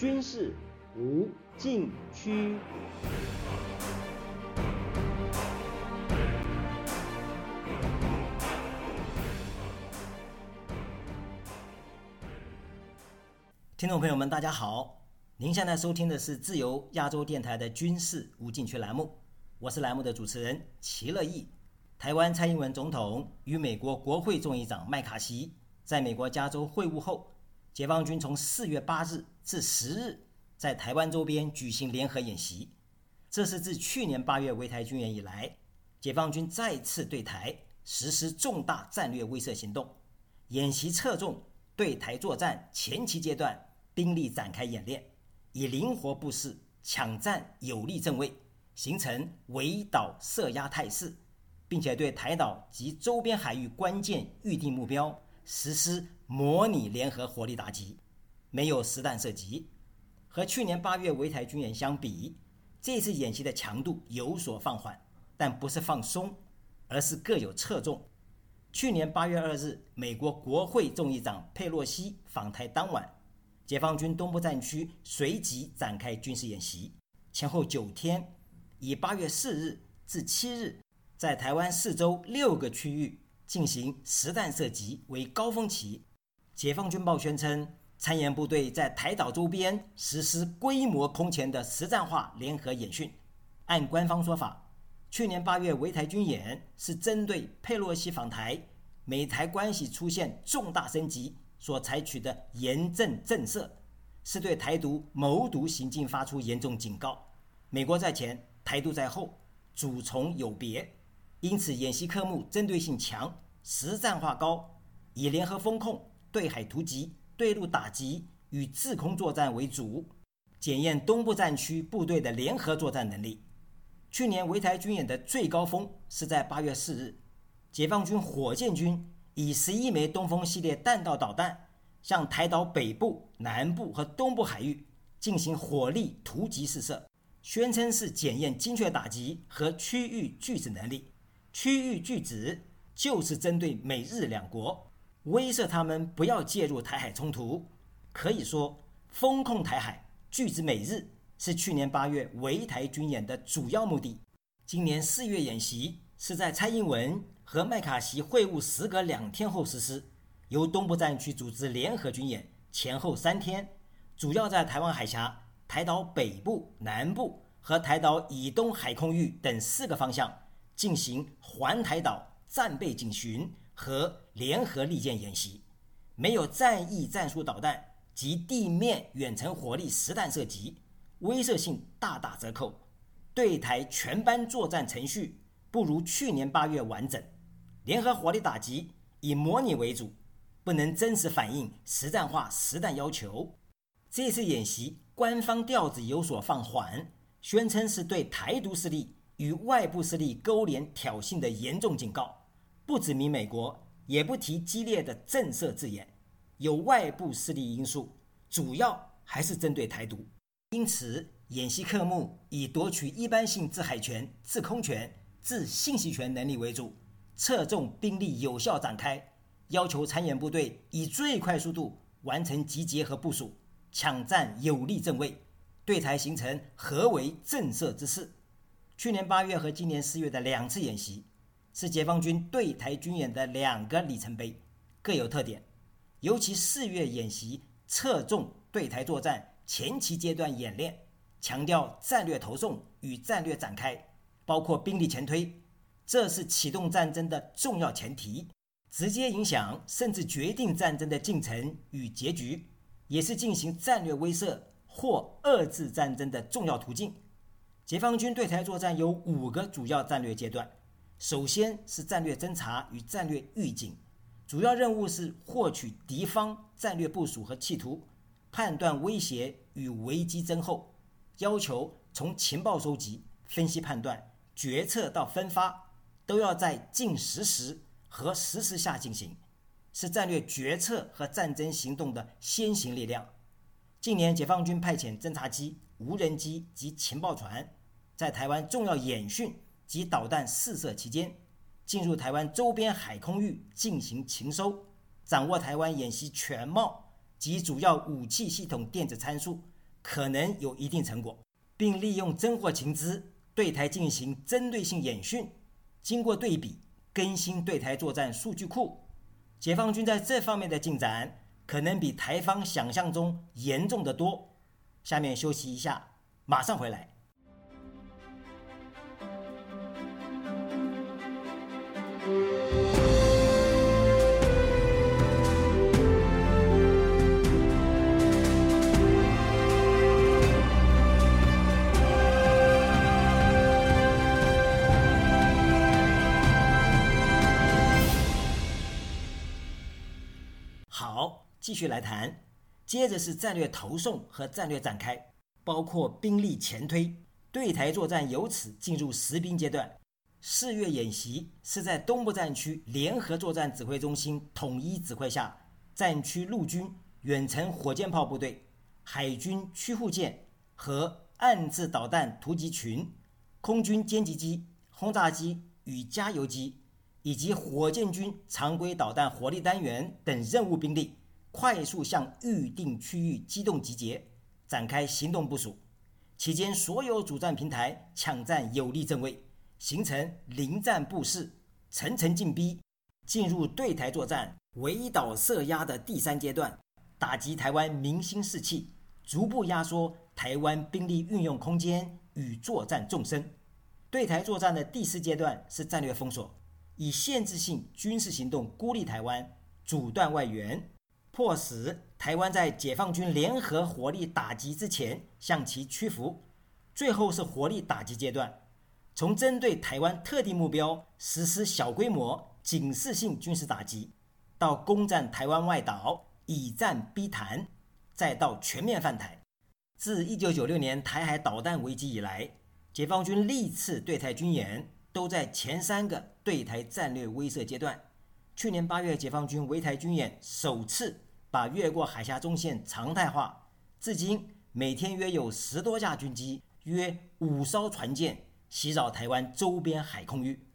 军事无禁区。听众朋友们，大家好！您现在收听的是自由亚洲电台的军事无禁区栏目，我是栏目的主持人齐乐意。台湾蔡英文总统与美国国会众议长麦卡锡在美国加州会晤后，解放军从四月八日至十日在台湾周边举行联合演习，这是自去年八月围台军演以来，解放军再次对台实施重大战略威慑行动。演习侧重对台作战前期阶段。兵力展开演练，以灵活布势、抢占有利正位，形成围岛射压态势，并且对台岛及周边海域关键预定目标实施模拟联合火力打击，没有实弹射击。和去年八月围台军演相比，这次演习的强度有所放缓，但不是放松，而是各有侧重。去年八月二日，美国国会众议长佩洛西访台当晚。解放军东部战区随即展开军事演习，前后九天，以八月四日至七日，在台湾四周六个区域进行实弹射击为高峰期。解放军报宣称，参演部队在台岛周边实施规模空前的实战化联合演训。按官方说法，去年八月围台军演是针对佩洛西访台，美台关系出现重大升级。所采取的严正震慑，是对台独谋独行径发出严重警告。美国在前，台独在后，主从有别，因此演习科目针对性强、实战化高，以联合风控、对海突击、对陆打击与制空作战为主，检验东部战区部队的联合作战能力。去年围台军演的最高峰是在八月四日，解放军火箭军。以十一枚东风系列弹道导弹向台岛北部、南部和东部海域进行火力突击试射，宣称是检验精确打击和区域拒止能力。区域拒止就是针对美日两国，威慑他们不要介入台海冲突。可以说，封控台海、拒止美日是去年八月围台军演的主要目的。今年四月演习是在蔡英文。和麦卡锡会晤时隔两天后实施，由东部战区组织联合军演，前后三天，主要在台湾海峡、台岛北部、南部和台岛以东海空域等四个方向进行环台岛战备警巡和联合利剑演习，没有战役战术导弹及地面远程火力实弹射击，威慑性大打折扣，对台全班作战程序不如去年八月完整。联合火力打击以模拟为主，不能真实反映实战化实弹要求。这次演习官方调子有所放缓，宣称是对台独势力与外部势力勾连挑衅的严重警告，不指明美国，也不提激烈的震慑字眼，有外部势力因素，主要还是针对台独。因此，演习科目以夺取一般性制海权、制空权、制信息权能力为主。侧重兵力有效展开，要求参演部队以最快速度完成集结和部署，抢占有利正位，对台形成合围震慑之势。去年八月和今年四月的两次演习，是解放军对台军演的两个里程碑，各有特点。尤其四月演习侧重对台作战前期阶段演练，强调战略投送与战略展开，包括兵力前推。这是启动战争的重要前提，直接影响甚至决定战争的进程与结局，也是进行战略威慑或遏制战争的重要途径。解放军对台作战有五个主要战略阶段，首先是战略侦察与战略预警，主要任务是获取敌方战略部署和企图，判断威胁与危机增厚，要求从情报收集、分析判断、决策到分发。都要在近实时和实时下进行，是战略决策和战争行动的先行力量。近年，解放军派遣侦察机、无人机及情报船，在台湾重要演训及导弹试射期间，进入台湾周边海空域进行情收，掌握台湾演习全貌及主要武器系统电子参数，可能有一定成果，并利用侦获情资对台进行针对性演训。经过对比，更新对台作战数据库，解放军在这方面的进展可能比台方想象中严重的多。下面休息一下，马上回来。继续来谈。接着是战略投送和战略展开，包括兵力前推，对台作战由此进入实兵阶段。四月演习是在东部战区联合作战指挥中心统一指挥下，战区陆军远程火箭炮部队、海军驱护舰和岸置导弹突击群、空军歼击机、轰炸机与加油机。以及火箭军常规导弹火力单元等任务兵力，快速向预定区域机动集结，展开行动部署。期间，所有主战平台抢占有利阵位，形成临战布势，层层进逼，进入对台作战围岛设压的第三阶段，打击台湾民心士气，逐步压缩台湾兵力运用空间与作战纵深。对台作战的第四阶段是战略封锁。以限制性军事行动孤立台湾，阻断外援，迫使台湾在解放军联合火力打击之前向其屈服。最后是火力打击阶段，从针对台湾特定目标实施小规模警示性军事打击，到攻占台湾外岛以战逼谈，再到全面犯台。自1996年台海导弹危机以来，解放军历次对台军演。都在前三个对台战略威慑阶段。去年八月，解放军围台军演首次把越过海峡中线常态化，至今每天约有十多架军机、约五艘船舰袭扰台湾周边海空域。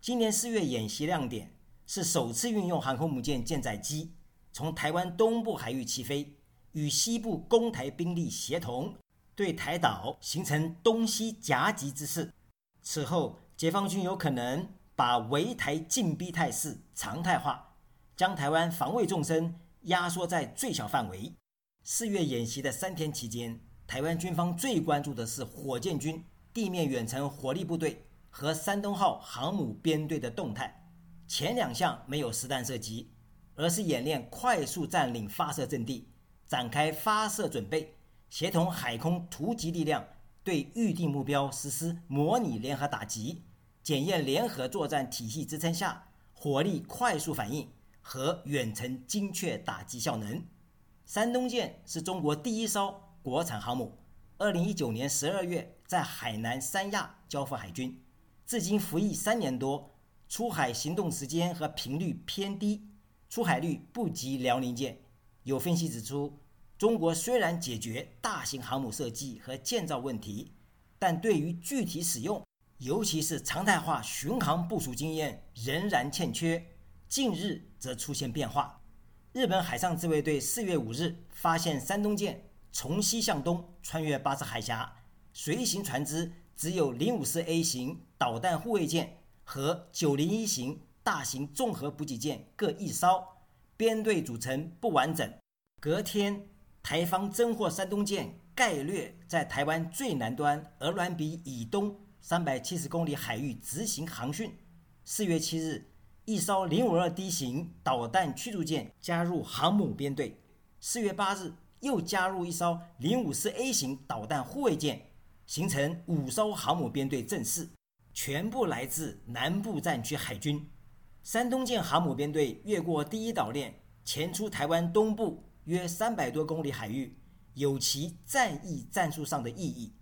今年四月演习亮点是首次运用航空母舰舰载机从台湾东部海域起飞，与西部攻台兵力协同，对台岛形成东西夹击之势。此后。解放军有可能把围台进逼态势常态化，将台湾防卫纵深压缩在最小范围。四月演习的三天期间，台湾军方最关注的是火箭军地面远程火力部队和山东号航母编队的动态。前两项没有实弹射击，而是演练快速占领发射阵地，展开发射准备，协同海空突击力量。对预定目标实施模拟联合打击，检验联合作战体系支撑下火力快速反应和远程精确打击效能。山东舰是中国第一艘国产航母，二零一九年十二月在海南三亚交付海军，至今服役三年多，出海行动时间和频率偏低，出海率不及辽宁舰。有分析指出。中国虽然解决大型航母设计和建造问题，但对于具体使用，尤其是常态化巡航部署经验仍然欠缺。近日则出现变化，日本海上自卫队四月五日发现山东舰从西向东穿越巴士海峡，随行船只只有零五四 A 型导弹护卫舰和九零一型大型综合补给舰各一艘，编队组成不完整。隔天。台方侦获山东舰概略在台湾最南端鹅銮鼻以东三百七十公里海域执行航训。四月七日，一艘零五二 D 型导弹驱逐舰加入航母编队。四月八日，又加入一艘零五四 A 型导弹护卫舰，形成五艘航母编队阵势，全部来自南部战区海军。山东舰航母编队越过第一岛链，前出台湾东部。约三百多公里海域，有其战役战术上的意义。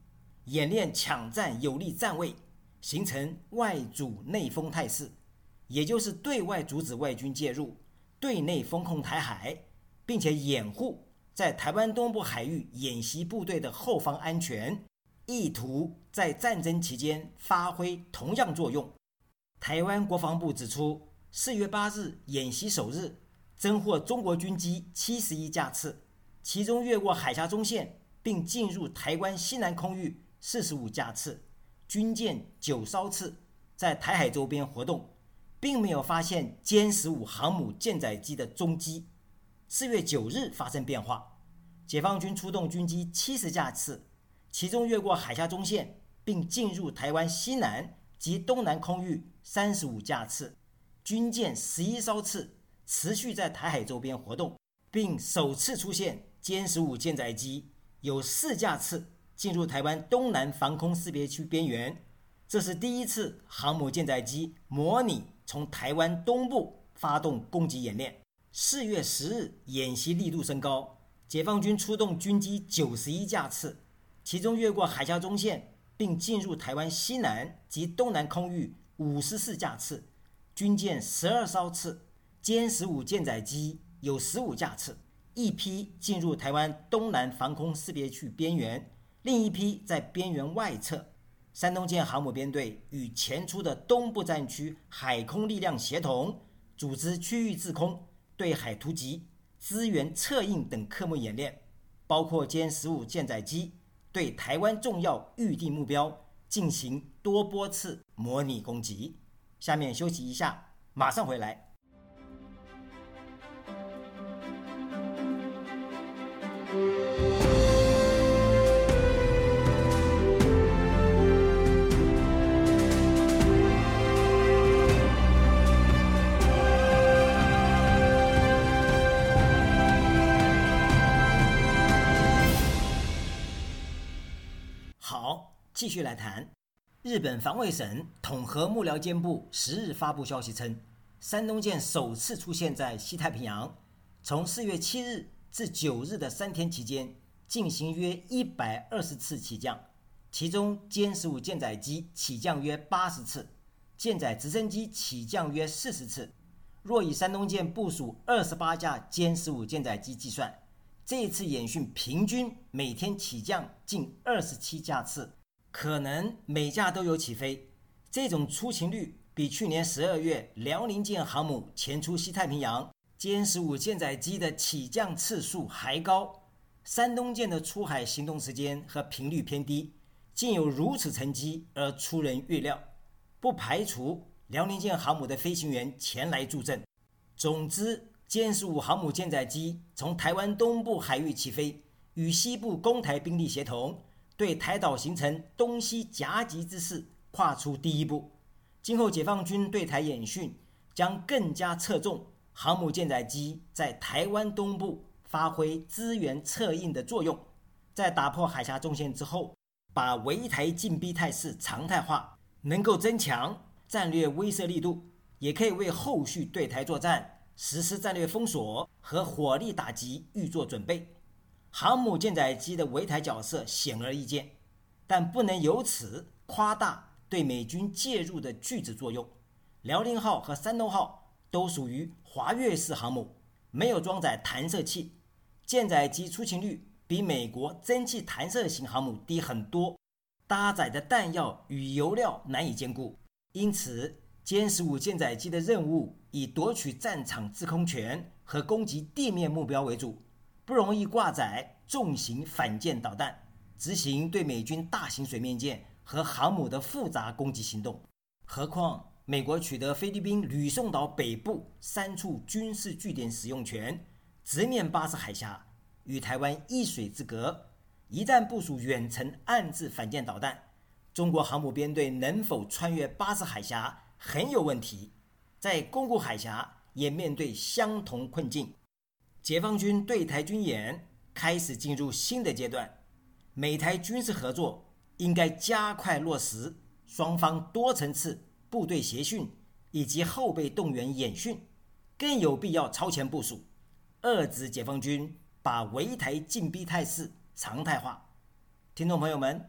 演练抢占有利站位，形成外阻内封态势，也就是对外阻止外军介入，对内封控台海，并且掩护在台湾东部海域演习部队的后方安全，意图在战争期间发挥同样作用。台湾国防部指出，四月八日演习首日。侦获中国军机七十一架次，其中越过海峡中线并进入台湾西南空域四十五架次，军舰九艘次，在台海周边活动，并没有发现歼十五航母舰载机的踪迹。四月九日发生变化，解放军出动军机七十架次，其中越过海峡中线，并进入台湾西南及东南空域三十五架次，军舰十一艘次，持续在台海周边活动，并首次出现歼十五舰载机。有四架次进入台湾东南防空识别区边缘，这是第一次航母舰载机模拟从台湾东部发动攻击演练。四月十日，演习力度升高，解放军出动军机九十一架次，其中越过海峡中线并进入台湾西南及东南空域五十四架次，军舰十二艘次，歼十五舰载机有十五架次。一批进入台湾东南防空识别区边缘，另一批在边缘外侧。山东舰航母编队与前出的东部战区海空力量协同，组织区域制空、对海突击、支援策应等科目演练，包括歼十五舰载机对台湾重要预定目标进行多波次模拟攻击。下面休息一下，马上回来。继续来谈。日本防卫省统合幕僚监部十日发布消息称，山东舰首次出现在西太平洋，从四月七日至九日的三天期间，进行约一百二十次起降，其中歼十五舰载机起降约八十次，舰载直升机起降约四十次。若以山东舰部署二十八架歼十五舰载机计算，这次演训平均每天起降近二十七架次，可能每架都有起飞。这种出勤率比去年十二月辽宁舰航母前出西太平洋歼十五舰载机的起降次数还高。山东舰的出海行动时间和频率偏低，竟有如此成绩而出人预料，不排除辽宁舰航母的飞行员前来助阵。总之。歼十五航母舰载机从台湾东部海域起飞，与西部攻台兵力协同，对台岛形成东西夹击之势跨出第一步。今后解放军对台演训将更加侧重航母舰载机在台湾东部发挥支援策应的作用。在打破海峡中线之后，把围台进逼态势常态化，能够增强战略威慑力度，也可以为后续对台作战。实施战略封锁和火力打击预做准备，航母舰载机的围台角色显而易见，但不能由此夸大对美军介入的拒止作用。辽宁号和山东号都属于滑跃式航母，没有装载弹射器，舰载机出勤率比美国蒸汽弹射型航母低很多，搭载的弹药与油料难以兼顾，因此。歼十五舰载机的任务以夺取战场制空权和攻击地面目标为主，不容易挂载重型反舰导弹，执行对美军大型水面舰和航母的复杂攻击行动。何况美国取得菲律宾吕宋岛北部三处军事据点使用权，直面巴士海峡，与台湾一水之隔。一旦部署远程暗制反舰导弹，中国航母编队能否穿越巴士海峡？很有问题，在宫古海峡也面对相同困境。解放军对台军演开始进入新的阶段，美台军事合作应该加快落实双方多层次部队协训以及后备动员演训，更有必要超前部署，遏制解放军把围台进逼态势常态化。听众朋友们。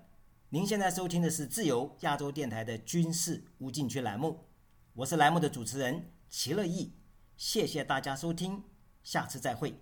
您现在收听的是自由亚洲电台的军事无禁区栏目，我是栏目的主持人齐乐意，谢谢大家收听，下次再会。